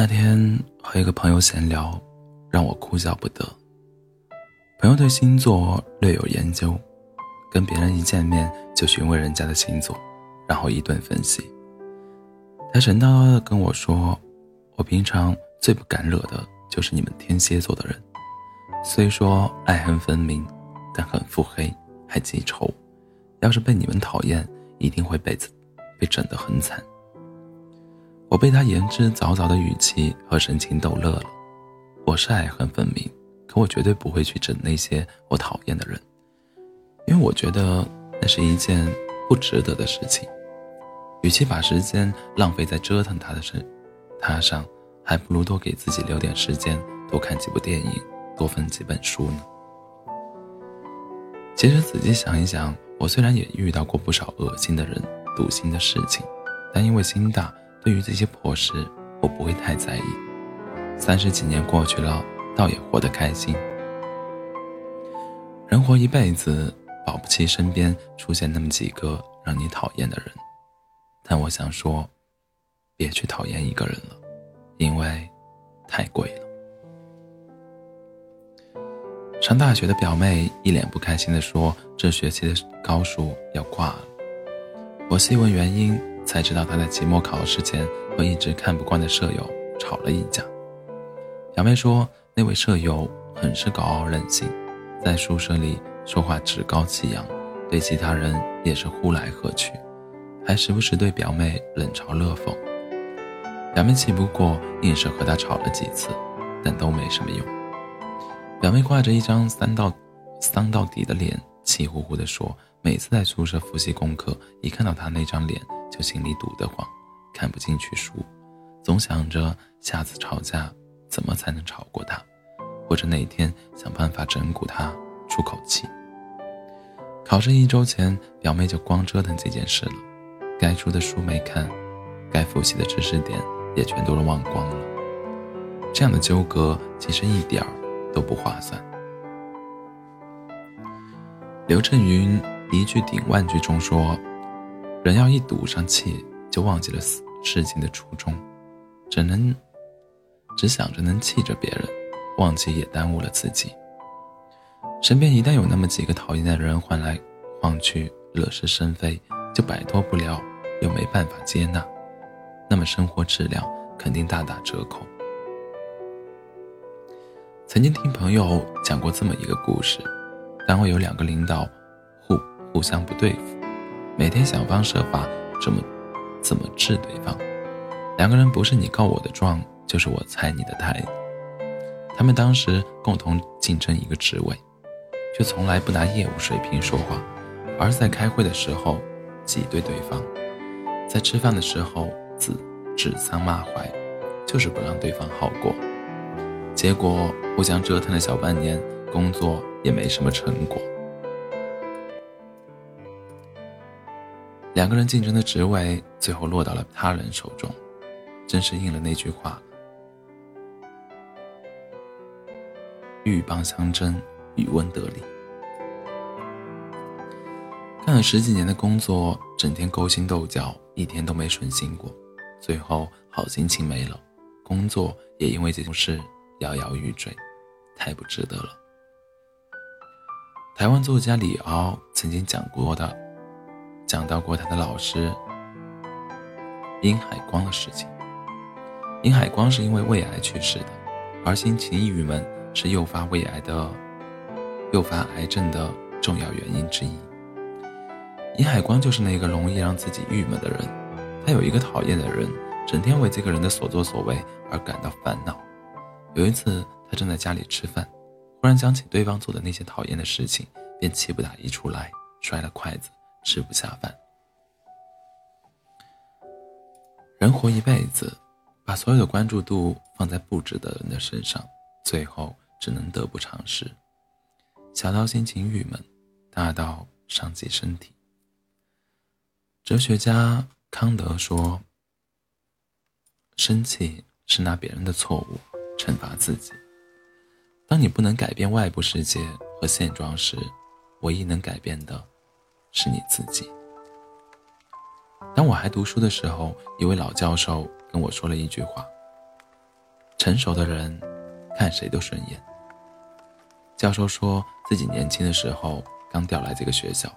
那天和一个朋友闲聊，让我哭笑不得。朋友对星座略有研究，跟别人一见面就询问人家的星座，然后一顿分析。他神叨叨的跟我说：“我平常最不敢惹的就是你们天蝎座的人，虽说爱恨分明，但很腹黑，还记仇。要是被你们讨厌，一定会被被整得很惨。”我被他言之凿凿的语气和神情逗乐了。我是爱恨分明，可我绝对不会去整那些我讨厌的人，因为我觉得那是一件不值得的事情。与其把时间浪费在折腾他的身他上，还不如多给自己留点时间，多看几部电影，多分几本书呢。其实仔细想一想，我虽然也遇到过不少恶心的人、堵心的事情，但因为心大。对于这些破事，我不会太在意。三十几年过去了，倒也活得开心。人活一辈子，保不齐身边出现那么几个让你讨厌的人。但我想说，别去讨厌一个人了，因为太贵了。上大学的表妹一脸不开心地说：“这学期的高数要挂了。”我细问原因。才知道他在期末考试前和一直看不惯的舍友吵了一架。表妹说，那位舍友很是高傲任性，在宿舍里说话趾高气扬，对其他人也是呼来喝去，还时不时对表妹冷嘲热讽。表妹气不过，硬是和他吵了几次，但都没什么用。表妹挂着一张丧到丧到底的脸，气呼呼地说：“每次在宿舍复习功课，一看到他那张脸。”就心里堵得慌，看不进去书，总想着下次吵架怎么才能吵过他，或者哪天想办法整蛊他出口气。考试一周前，表妹就光折腾这件事了，该出的书没看，该复习的知识点也全都忘光了。这样的纠葛其实一点儿都不划算。刘震云一句顶万句中说。人要一赌上气，就忘记了事情的初衷，只能只想着能气着别人，忘记也耽误了自己。身边一旦有那么几个讨厌的人晃来晃去，惹是生非，就摆脱不了，又没办法接纳，那么生活质量肯定大打折扣。曾经听朋友讲过这么一个故事：单位有两个领导，互互相不对付。每天想方设法怎么怎么治对方，两个人不是你告我的状，就是我拆你的台。他们当时共同竞争一个职位，却从来不拿业务水平说话，而是在开会的时候挤兑对方，在吃饭的时候指指桑骂槐，就是不让对方好过。结果互相折腾了小半年，工作也没什么成果。两个人竞争的职位，最后落到了他人手中，真是应了那句话：“鹬蚌相争，渔翁得利。”干了十几年的工作，整天勾心斗角，一天都没顺心过，最后好心情没了，工作也因为这种事摇摇欲坠，太不值得了。台湾作家李敖曾经讲过的。讲到过他的老师殷海光的事情。殷海光是因为胃癌去世的，而心情郁闷是诱发胃癌的、诱发癌症的重要原因之一。殷海光就是那个容易让自己郁闷的人。他有一个讨厌的人，整天为这个人的所作所为而感到烦恼。有一次，他正在家里吃饭，忽然想起对方做的那些讨厌的事情，便气不打一处来，摔了筷子。吃不下饭。人活一辈子，把所有的关注度放在不值得人的身上，最后只能得不偿失。小到心情郁闷，大到伤及身体。哲学家康德说：“生气是拿别人的错误惩罚自己。当你不能改变外部世界和现状时，唯一能改变的。”是你自己。当我还读书的时候，一位老教授跟我说了一句话：“成熟的人，看谁都顺眼。教授说自己年轻的时候刚调来这个学校，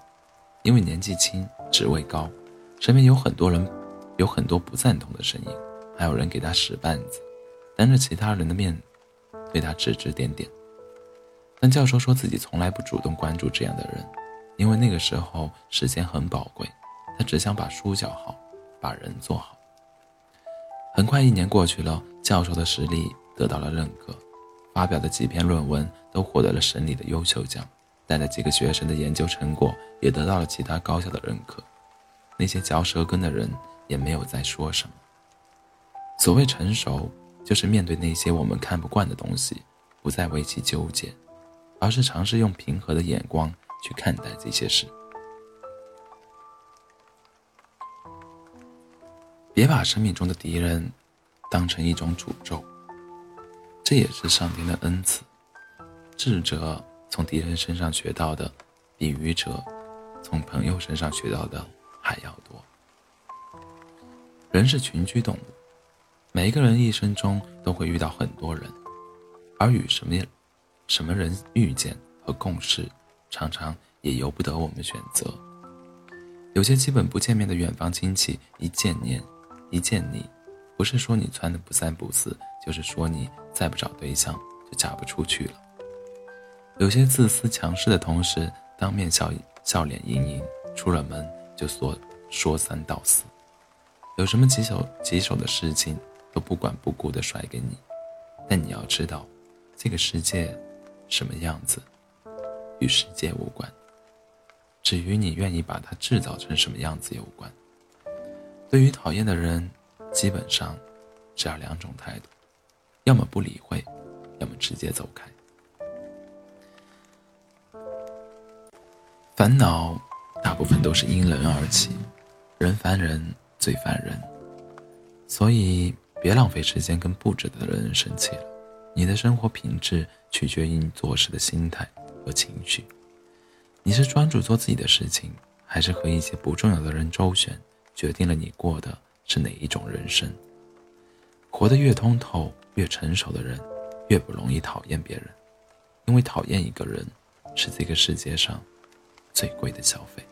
因为年纪轻、职位高，身边有很多人，有很多不赞同的声音，还有人给他使绊子，当着其他人的面对他指指点点。但教授说自己从来不主动关注这样的人，因为那个时候时间很宝贵，他只想把书教好，把人做好。很快一年过去了，教授的实力得到了认可。发表的几篇论文都获得了省里的优秀奖，带了几个学生的研究成果也得到了其他高校的认可。那些嚼舌根的人也没有再说什么。所谓成熟，就是面对那些我们看不惯的东西，不再为其纠结，而是尝试用平和的眼光去看待这些事。别把生命中的敌人当成一种诅咒。这也是上天的恩赐。智者从敌人身上学到的，比愚者从朋友身上学到的还要多。人是群居动物，每一个人一生中都会遇到很多人，而与什么什么人遇见和共事，常常也由不得我们选择。有些基本不见面的远方亲戚，一见面，一见你，不是说你穿的不三不四。就是说，你再不找对象，就嫁不出去了。有些自私强势的同事，当面笑笑脸盈盈，出了门就说说三道四，有什么棘手棘手的事情，都不管不顾的甩给你。但你要知道，这个世界什么样子，与世界无关，只与你愿意把它制造成什么样子有关。对于讨厌的人，基本上只要两种态度。要么不理会，要么直接走开。烦恼大部分都是因人而起，人烦人最烦人，所以别浪费时间跟不值得的人生气了。你的生活品质取决于你做事的心态和情绪。你是专注做自己的事情，还是和一些不重要的人周旋，决定了你过的是哪一种人生。活得越通透。越成熟的人，越不容易讨厌别人，因为讨厌一个人，是这个世界上最贵的消费。